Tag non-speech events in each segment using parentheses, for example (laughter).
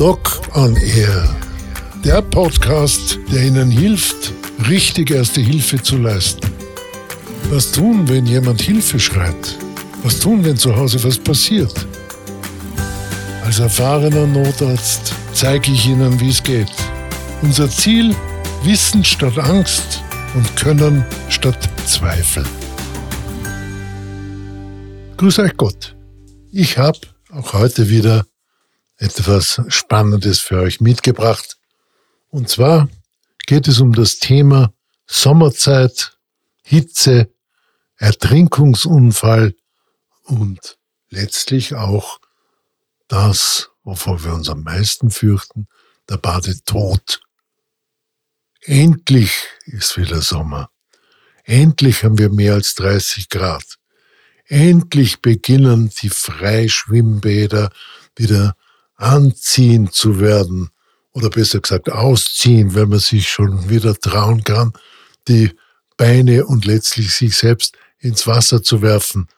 Doc on Air. Der Podcast, der Ihnen hilft, richtig erste Hilfe zu leisten. Was tun, wenn jemand Hilfe schreit? Was tun, wenn zu Hause was passiert? Als erfahrener Notarzt zeige ich Ihnen, wie es geht. Unser Ziel, Wissen statt Angst und Können statt Zweifel. Grüß euch Gott. Ich habe auch heute wieder etwas Spannendes für euch mitgebracht. Und zwar geht es um das Thema Sommerzeit, Hitze, Ertrinkungsunfall und letztlich auch das, wovor wir uns am meisten fürchten, der Badetod. Endlich ist wieder Sommer. Endlich haben wir mehr als 30 Grad. Endlich beginnen die Freischwimmbäder wieder anziehen zu werden oder besser gesagt ausziehen, wenn man sich schon wieder trauen kann, die Beine und letztlich sich selbst ins Wasser zu werfen.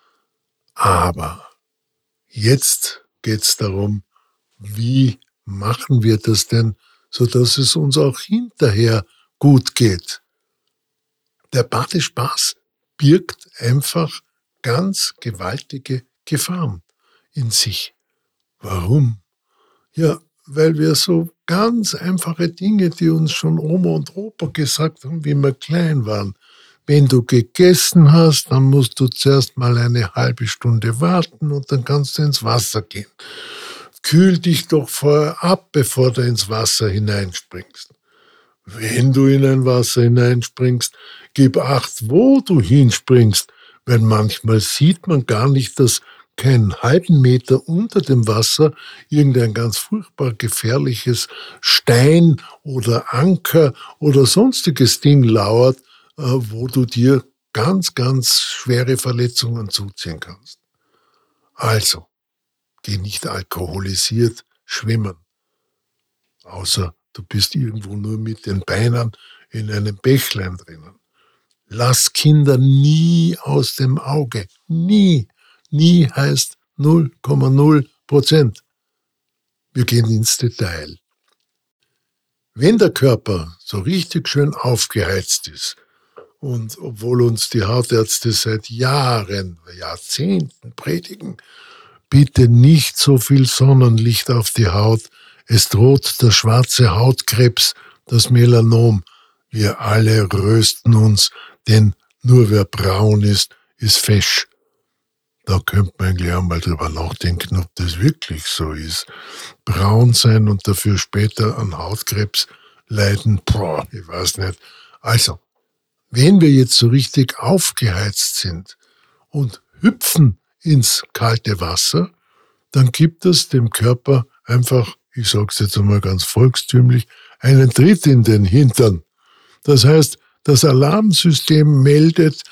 Aber jetzt geht es darum, wie machen wir das denn, so dass es uns auch hinterher gut geht. Der Badespaß birgt einfach ganz gewaltige Gefahren in sich. Warum? Ja, weil wir so ganz einfache Dinge, die uns schon Oma und Opa gesagt haben, wie wir klein waren. Wenn du gegessen hast, dann musst du zuerst mal eine halbe Stunde warten und dann kannst du ins Wasser gehen. Kühl dich doch vorher ab, bevor du ins Wasser hineinspringst. Wenn du in ein Wasser hineinspringst, gib acht, wo du hinspringst, weil manchmal sieht man gar nicht, dass keinen halben Meter unter dem Wasser irgendein ganz furchtbar gefährliches Stein oder Anker oder sonstiges Ding lauert, äh, wo du dir ganz, ganz schwere Verletzungen zuziehen kannst. Also, geh nicht alkoholisiert schwimmen. Außer du bist irgendwo nur mit den Beinen in einem Bächlein drinnen. Lass Kinder nie aus dem Auge. Nie. Nie heißt 0,0 Prozent. Wir gehen ins Detail. Wenn der Körper so richtig schön aufgeheizt ist, und obwohl uns die Hautärzte seit Jahren, Jahrzehnten predigen, bitte nicht so viel Sonnenlicht auf die Haut, es droht der schwarze Hautkrebs, das Melanom. Wir alle rösten uns, denn nur wer braun ist, ist fesch. Da könnte man eigentlich auch mal drüber nachdenken, ob das wirklich so ist. Braun sein und dafür später an Hautkrebs leiden, boah, ich weiß nicht. Also, wenn wir jetzt so richtig aufgeheizt sind und hüpfen ins kalte Wasser, dann gibt es dem Körper einfach, ich sage es jetzt einmal ganz volkstümlich, einen Tritt in den Hintern. Das heißt, das Alarmsystem meldet,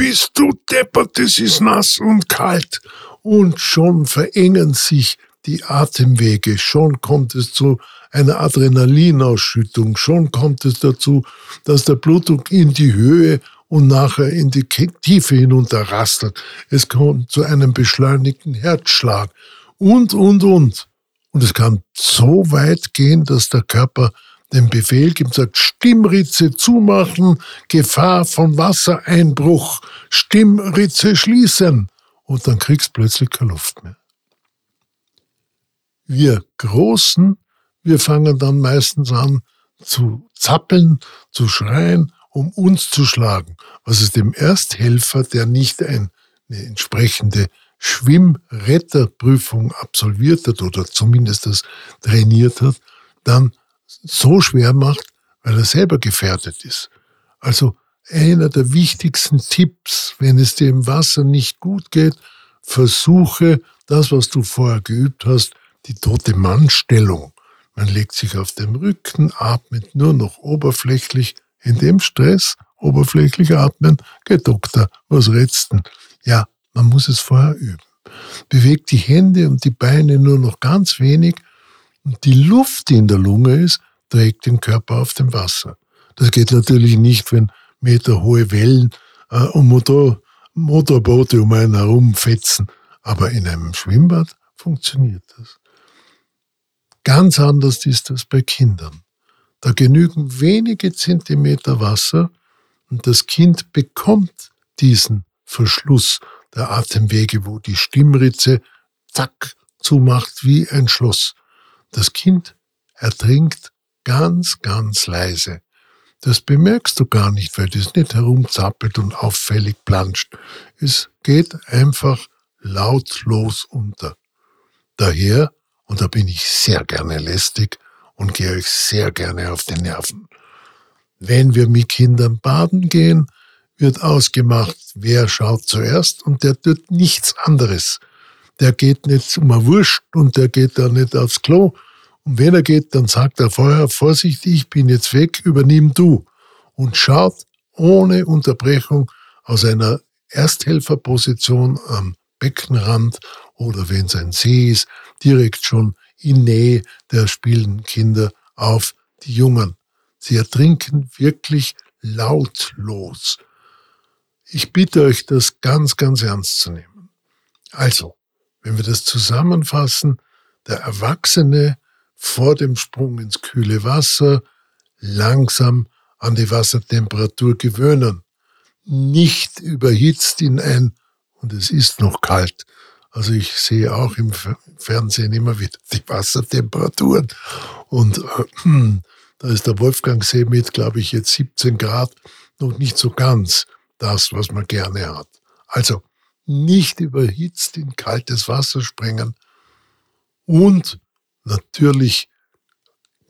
bist du deppert, es ist nass und kalt. Und schon verengen sich die Atemwege, schon kommt es zu einer Adrenalinausschüttung, schon kommt es dazu, dass der Blutdruck in die Höhe und nachher in die Tiefe hinunter rastert. Es kommt zu einem beschleunigten Herzschlag und, und, und. Und es kann so weit gehen, dass der Körper den Befehl gibt, sagt, Stimmritze zumachen, Gefahr von Wassereinbruch, Stimmritze schließen. Und dann kriegst plötzlich keine Luft mehr. Wir Großen, wir fangen dann meistens an zu zappeln, zu schreien, um uns zu schlagen, was es dem Ersthelfer, der nicht eine entsprechende Schwimmretterprüfung absolviert hat oder zumindest das trainiert hat, dann so schwer macht, weil er selber gefährdet ist. Also einer der wichtigsten Tipps, wenn es dir im Wasser nicht gut geht, versuche das, was du vorher geübt hast, die tote Mannstellung. Man legt sich auf dem Rücken, atmet nur noch oberflächlich. In dem Stress, oberflächlich atmen, geht Doktor, was rätst denn? Ja, man muss es vorher üben. Bewegt die Hände und die Beine nur noch ganz wenig und die Luft, die in der Lunge ist, trägt den Körper auf dem Wasser. Das geht natürlich nicht, wenn meterhohe Wellen äh, und Motor, Motorboote um einen herum fetzen. Aber in einem Schwimmbad funktioniert das. Ganz anders ist das bei Kindern. Da genügen wenige Zentimeter Wasser und das Kind bekommt diesen Verschluss der Atemwege, wo die Stimmritze zack zumacht wie ein Schloss. Das Kind ertrinkt ganz, ganz leise. Das bemerkst du gar nicht, weil das nicht herumzappelt und auffällig planscht. Es geht einfach lautlos unter. Daher, und da bin ich sehr gerne lästig und gehe euch sehr gerne auf die Nerven. Wenn wir mit Kindern baden gehen, wird ausgemacht, wer schaut zuerst und der tut nichts anderes. Der geht nicht eine Wurst und der geht da nicht aufs Klo. Und wenn er geht, dann sagt er vorher, vorsichtig, ich bin jetzt weg, übernimm du. Und schaut ohne Unterbrechung aus einer Ersthelferposition am Beckenrand oder wenn es ein See ist, direkt schon in Nähe der spielenden Kinder auf die Jungen. Sie ertrinken wirklich lautlos. Ich bitte euch, das ganz, ganz ernst zu nehmen. Also, wenn wir das zusammenfassen, der Erwachsene vor dem Sprung ins kühle Wasser langsam an die Wassertemperatur gewöhnen. Nicht überhitzt in ein, und es ist noch kalt. Also ich sehe auch im Fernsehen immer wieder die Wassertemperaturen. Und äh, (clears throat) da ist der Wolfgangsee mit, glaube ich, jetzt 17 Grad noch nicht so ganz das, was man gerne hat. Also nicht überhitzt in kaltes Wasser springen und natürlich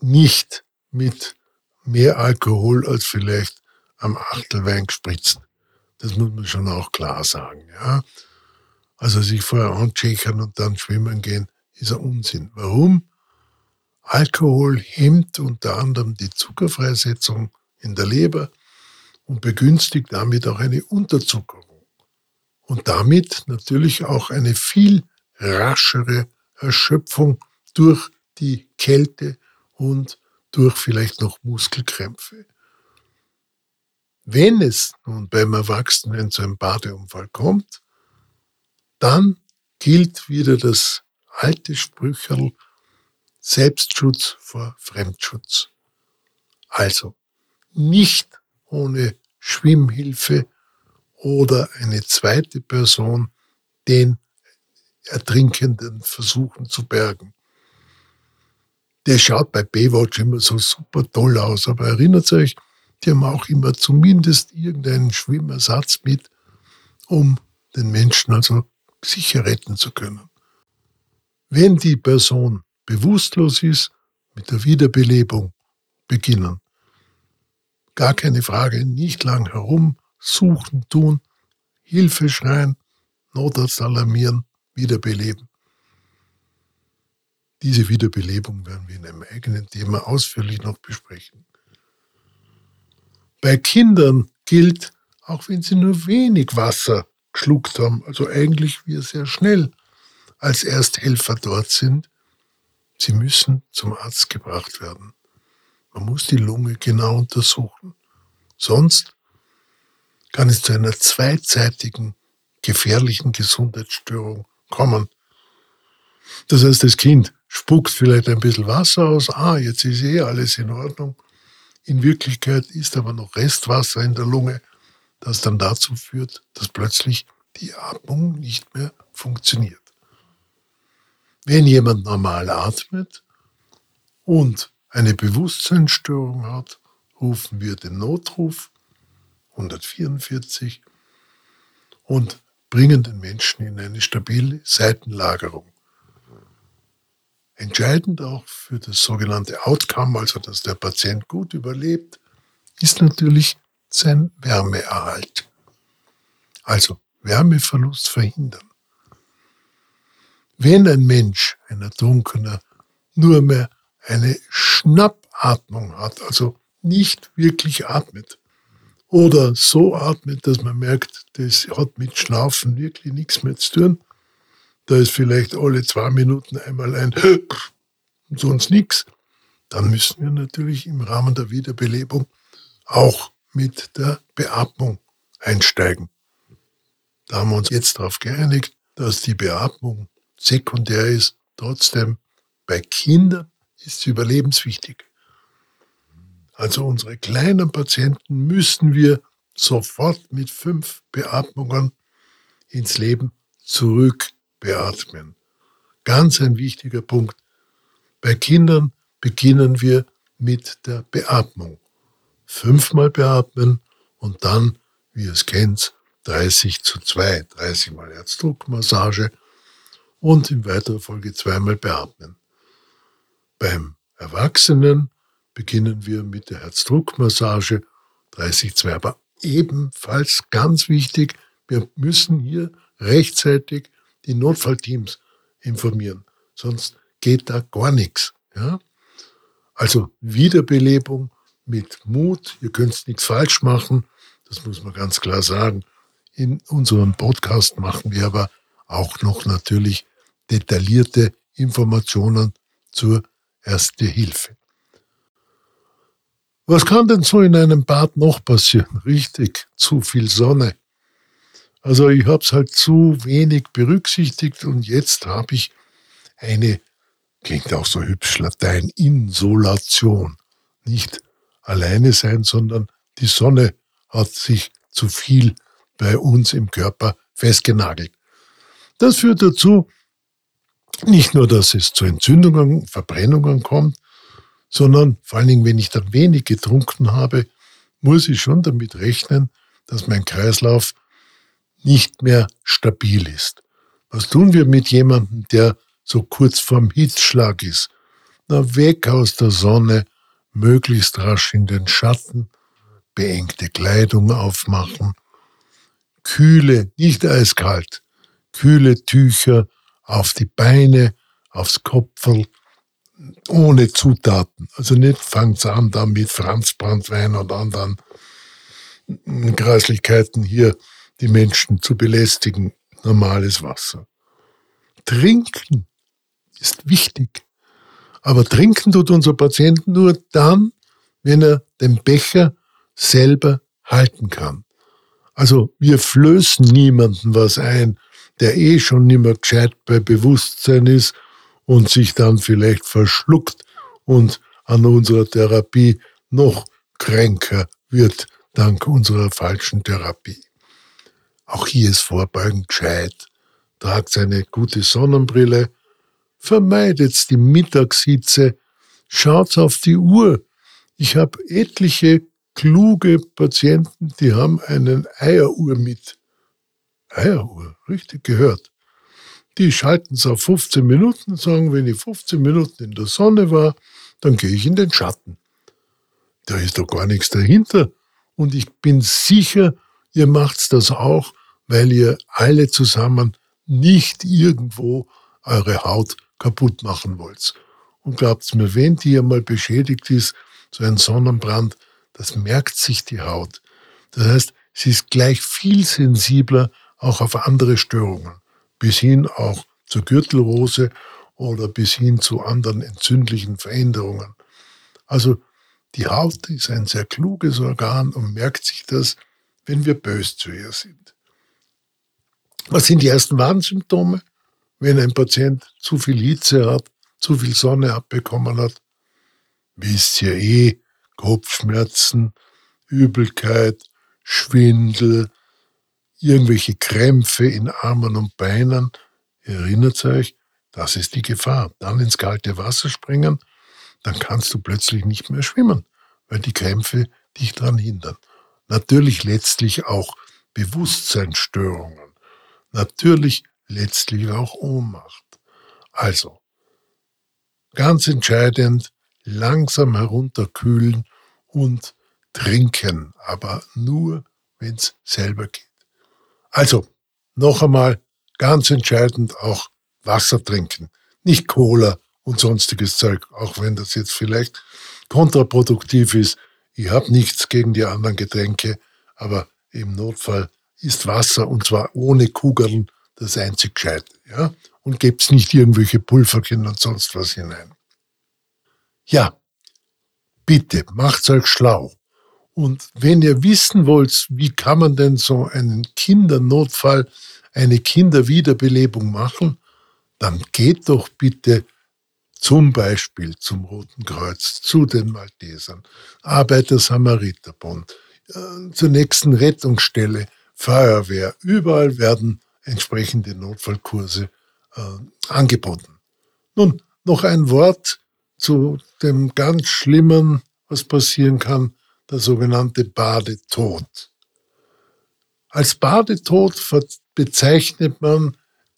nicht mit mehr Alkohol als vielleicht am Achtelwein gespritzen. Das muss man schon auch klar sagen. Ja? Also sich vorher ancheckern und dann schwimmen gehen, ist ein Unsinn. Warum? Alkohol hemmt unter anderem die Zuckerfreisetzung in der Leber und begünstigt damit auch eine Unterzuckerung und damit natürlich auch eine viel raschere Erschöpfung durch die Kälte und durch vielleicht noch Muskelkrämpfe. Wenn es nun beim Erwachsenen zu einem Badeunfall kommt, dann gilt wieder das alte Sprücherl Selbstschutz vor Fremdschutz. Also nicht ohne Schwimmhilfe oder eine zweite Person den Ertrinkenden versuchen zu bergen. Der schaut bei Baywatch immer so super toll aus, aber erinnert euch, die haben auch immer zumindest irgendeinen Schwimmersatz mit, um den Menschen also sicher retten zu können. Wenn die Person bewusstlos ist, mit der Wiederbelebung beginnen gar keine Frage, nicht lang herum, suchen, tun, Hilfe schreien, Notarzt alarmieren, wiederbeleben. Diese Wiederbelebung werden wir in einem eigenen Thema ausführlich noch besprechen. Bei Kindern gilt, auch wenn sie nur wenig Wasser geschluckt haben, also eigentlich wir sehr schnell als Ersthelfer dort sind, sie müssen zum Arzt gebracht werden. Man muss die Lunge genau untersuchen. Sonst kann es zu einer zweizeitigen gefährlichen Gesundheitsstörung kommen. Das heißt, das Kind spuckt vielleicht ein bisschen Wasser aus, ah, jetzt ist eh alles in Ordnung. In Wirklichkeit ist aber noch Restwasser in der Lunge, das dann dazu führt, dass plötzlich die Atmung nicht mehr funktioniert. Wenn jemand normal atmet und eine Bewusstseinsstörung hat, rufen wir den Notruf 144 und bringen den Menschen in eine stabile Seitenlagerung. Entscheidend auch für das sogenannte Outcome, also dass der Patient gut überlebt, ist natürlich sein Wärmeerhalt. Also Wärmeverlust verhindern. Wenn ein Mensch, ein Ertrunkener, nur mehr eine Schnappatmung hat, also nicht wirklich atmet. Oder so atmet, dass man merkt, das hat mit Schnaufen wirklich nichts mehr zu tun. Da ist vielleicht alle zwei Minuten einmal ein (laughs) und sonst nichts. Dann müssen wir natürlich im Rahmen der Wiederbelebung auch mit der Beatmung einsteigen. Da haben wir uns jetzt darauf geeinigt, dass die Beatmung sekundär ist. Trotzdem bei Kindern ist überlebenswichtig. Also unsere kleinen Patienten müssen wir sofort mit fünf Beatmungen ins Leben zurück beatmen. Ganz ein wichtiger Punkt. Bei Kindern beginnen wir mit der Beatmung. Fünfmal beatmen und dann, wie ihr es kennt, 30 zu 2, 30 mal Herzdruckmassage und in weiterer Folge zweimal beatmen. Beim Erwachsenen beginnen wir mit der Herzdruckmassage 30 2, aber ebenfalls ganz wichtig, wir müssen hier rechtzeitig die Notfallteams informieren, sonst geht da gar nichts. Ja? Also Wiederbelebung mit Mut, ihr könnt nichts falsch machen, das muss man ganz klar sagen. In unserem Podcast machen wir aber auch noch natürlich detaillierte Informationen zur Erste Hilfe. Was kann denn so in einem Bad noch passieren? Richtig, zu viel Sonne. Also ich habe es halt zu wenig berücksichtigt und jetzt habe ich eine, klingt auch so hübsch Latein, Insolation. Nicht alleine sein, sondern die Sonne hat sich zu viel bei uns im Körper festgenagelt. Das führt dazu, nicht nur, dass es zu Entzündungen, Verbrennungen kommt, sondern vor allen Dingen, wenn ich dann wenig getrunken habe, muss ich schon damit rechnen, dass mein Kreislauf nicht mehr stabil ist. Was tun wir mit jemandem, der so kurz vorm Hitzschlag ist? Na, weg aus der Sonne, möglichst rasch in den Schatten, beengte Kleidung aufmachen, kühle, nicht eiskalt, kühle Tücher auf die Beine, aufs Kopferl, ohne Zutaten. Also nicht fangt's an da mit Franzbrandwein und anderen Gräuslichkeiten hier die Menschen zu belästigen. Normales Wasser. Trinken ist wichtig. Aber trinken tut unser Patient nur dann, wenn er den Becher selber halten kann. Also wir flößen niemanden was ein, der eh schon nimmer gescheit bei Bewusstsein ist und sich dann vielleicht verschluckt und an unserer Therapie noch kränker wird dank unserer falschen Therapie. Auch hier ist Vorbeugen gescheit. Tragt eine gute Sonnenbrille, vermeidet die Mittagshitze, schaut auf die Uhr. Ich habe etliche kluge Patienten, die haben einen Eieruhr mit. Eieruhr, richtig gehört. Die schalten es auf 15 Minuten und sagen, wenn ich 15 Minuten in der Sonne war, dann gehe ich in den Schatten. Da ist doch gar nichts dahinter. Und ich bin sicher, ihr macht das auch, weil ihr alle zusammen nicht irgendwo eure Haut kaputt machen wollt. Und glaubt mir, wenn die einmal beschädigt ist, so ein Sonnenbrand, das merkt sich die Haut. Das heißt, sie ist gleich viel sensibler auch auf andere Störungen, bis hin auch zur Gürtelrose oder bis hin zu anderen entzündlichen Veränderungen. Also die Haut ist ein sehr kluges Organ und merkt sich das, wenn wir bös zu ihr sind. Was sind die ersten Warnsymptome? Wenn ein Patient zu viel Hitze hat, zu viel Sonne abbekommen hat, wisst ihr eh, Kopfschmerzen, Übelkeit, Schwindel, irgendwelche Krämpfe in Armen und Beinen. Erinnert euch, das ist die Gefahr. Dann ins kalte Wasser springen, dann kannst du plötzlich nicht mehr schwimmen, weil die Krämpfe dich daran hindern. Natürlich letztlich auch Bewusstseinsstörungen. Natürlich letztlich auch Ohnmacht. Also, ganz entscheidend, langsam herunterkühlen und trinken, aber nur, wenn es selber geht. Also, noch einmal, ganz entscheidend auch Wasser trinken, nicht Cola und sonstiges Zeug, auch wenn das jetzt vielleicht kontraproduktiv ist. Ich habe nichts gegen die anderen Getränke, aber im Notfall ist Wasser und zwar ohne Kugeln das einzig Gescheite. Ja? Und gebt's nicht irgendwelche Pulverchen und sonst was hinein. Ja, bitte, macht's euch schlau. Und wenn ihr wissen wollt, wie kann man denn so einen Kindernotfall, eine Kinderwiederbelebung machen, dann geht doch bitte zum Beispiel zum Roten Kreuz, zu den Maltesern, Arbeiter-Samariter-Bund, äh, zur nächsten Rettungsstelle, Feuerwehr. Überall werden entsprechende Notfallkurse äh, angeboten. Nun, noch ein Wort zu dem ganz Schlimmen, was passieren kann, der sogenannte Badetod. Als Badetod bezeichnet man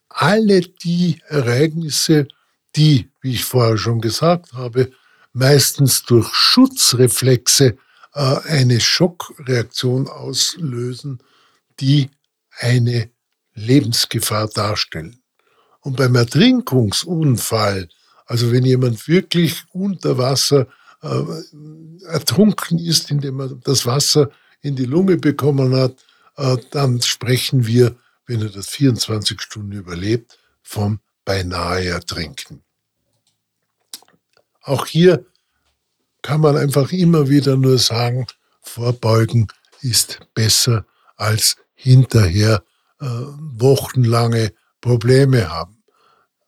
alle die Ereignisse, die, wie ich vorher schon gesagt habe, meistens durch Schutzreflexe äh, eine Schockreaktion auslösen, die eine Lebensgefahr darstellen. Und beim Ertrinkungsunfall, also wenn jemand wirklich unter Wasser äh, ertrunken ist, indem er das Wasser in die Lunge bekommen hat, äh, dann sprechen wir, wenn er das 24 Stunden überlebt, vom beinahe ertrinken. Auch hier kann man einfach immer wieder nur sagen, vorbeugen ist besser als hinterher äh, wochenlange Probleme haben.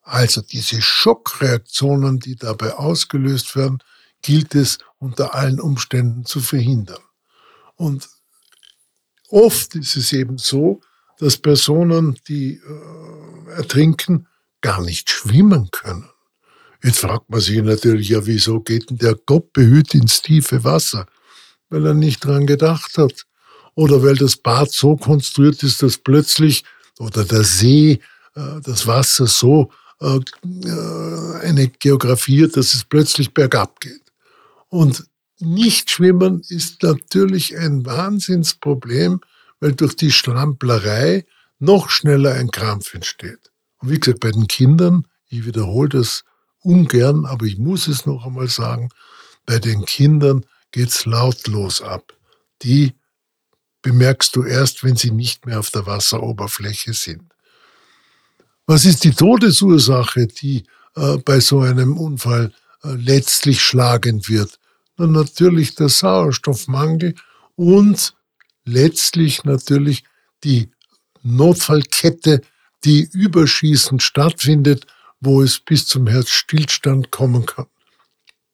Also diese Schockreaktionen, die dabei ausgelöst werden, gilt es unter allen Umständen zu verhindern. Und oft ist es eben so, dass Personen, die äh, ertrinken, gar nicht schwimmen können. Jetzt fragt man sich natürlich, ja, wieso geht denn der Gott behüt ins tiefe Wasser? Weil er nicht dran gedacht hat. Oder weil das Bad so konstruiert ist, dass plötzlich, oder der See, äh, das Wasser so äh, äh eine Geografie hat, dass es plötzlich bergab geht. Und nicht schwimmen ist natürlich ein Wahnsinnsproblem, weil durch die Stramplerei noch schneller ein Krampf entsteht. Und wie gesagt, bei den Kindern, ich wiederhole das ungern, aber ich muss es noch einmal sagen, bei den Kindern geht's lautlos ab. Die bemerkst du erst, wenn sie nicht mehr auf der Wasseroberfläche sind. Was ist die Todesursache, die äh, bei so einem Unfall äh, letztlich schlagend wird? Dann natürlich der Sauerstoffmangel und letztlich natürlich die Notfallkette, die überschießend stattfindet, wo es bis zum Herzstillstand kommen kann.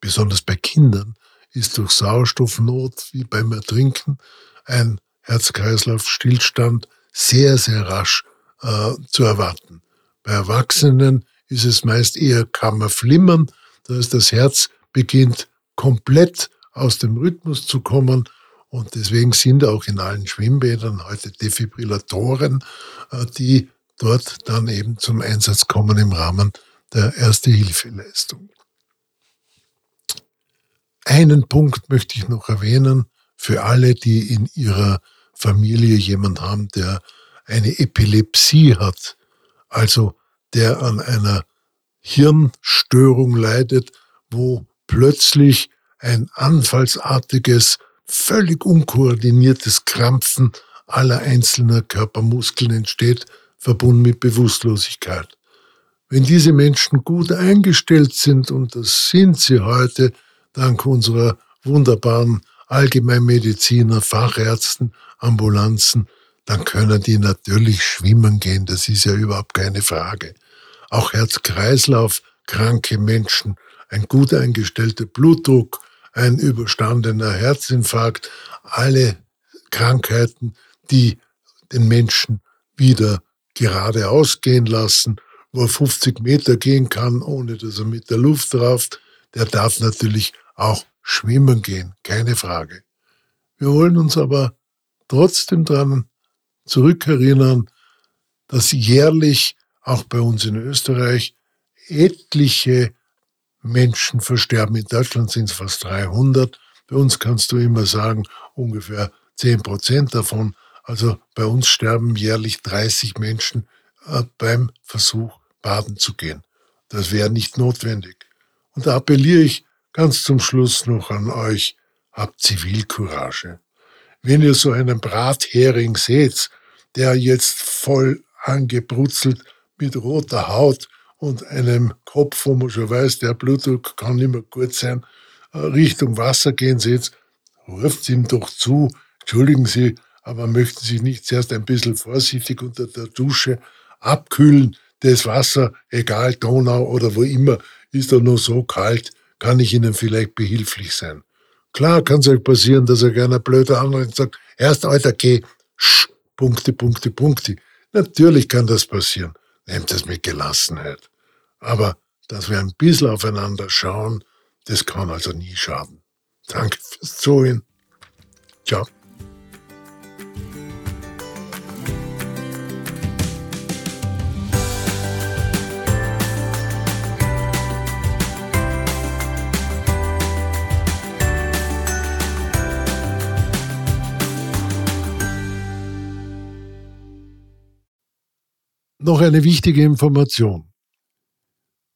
Besonders bei Kindern ist durch Sauerstoffnot wie beim Ertrinken ein Herz-Kreislauf-Stillstand sehr, sehr rasch äh, zu erwarten. Bei Erwachsenen ist es meist eher Kammerflimmern, das heißt, das Herz beginnt komplett aus dem Rhythmus zu kommen. Und deswegen sind auch in allen Schwimmbädern heute Defibrillatoren, äh, die dort dann eben zum Einsatz kommen im Rahmen der Erste-Hilfeleistung. Einen Punkt möchte ich noch erwähnen für alle, die in ihrer Familie jemand haben, der eine Epilepsie hat, also der an einer Hirnstörung leidet, wo plötzlich ein anfallsartiges, völlig unkoordiniertes Krampfen aller einzelner Körpermuskeln entsteht, verbunden mit Bewusstlosigkeit. Wenn diese Menschen gut eingestellt sind, und das sind sie heute, dank unserer wunderbaren Allgemeinmediziner, Fachärzten, Ambulanzen, dann können die natürlich schwimmen gehen, das ist ja überhaupt keine Frage. Auch Herz-Kreislauf kranke Menschen ein gut eingestellter Blutdruck, ein überstandener Herzinfarkt, alle Krankheiten, die den Menschen wieder geradeaus gehen lassen, wo er 50 Meter gehen kann, ohne dass er mit der Luft rauft, der darf natürlich auch schwimmen gehen, keine Frage. Wir wollen uns aber trotzdem daran zurückerinnern, dass jährlich auch bei uns in Österreich etliche Menschen versterben. In Deutschland sind es fast 300. Bei uns kannst du immer sagen, ungefähr 10 Prozent davon. Also bei uns sterben jährlich 30 Menschen äh, beim Versuch, baden zu gehen. Das wäre nicht notwendig. Und da appelliere ich ganz zum Schluss noch an euch, habt Zivilcourage. Wenn ihr so einen Brathering seht, der jetzt voll angebrutzelt mit roter Haut und einem Kopf, wo man schon weiß, der Blutdruck kann nicht mehr gut sein, äh, Richtung Wasser gehen Sie jetzt, ruft ihm doch zu, entschuldigen Sie, aber möchten Sie nicht zuerst ein bisschen vorsichtig unter der Dusche abkühlen, das Wasser, egal Donau oder wo immer, ist er nur so kalt, kann ich Ihnen vielleicht behilflich sein? Klar kann es euch passieren, dass er gerne blöder anrennt und sagt, erst Alter, geh, sch, Punkte, Punkte, Punkte. Natürlich kann das passieren. Nehmt es mit Gelassenheit. Aber dass wir ein bisschen aufeinander schauen, das kann also nie schaden. Danke fürs Zuhören. Ciao. Noch eine wichtige Information.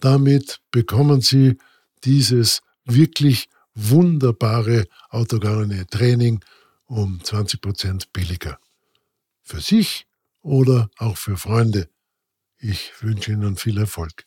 Damit bekommen Sie dieses wirklich wunderbare autogene Training um 20 Prozent billiger. Für sich oder auch für Freunde. Ich wünsche Ihnen viel Erfolg.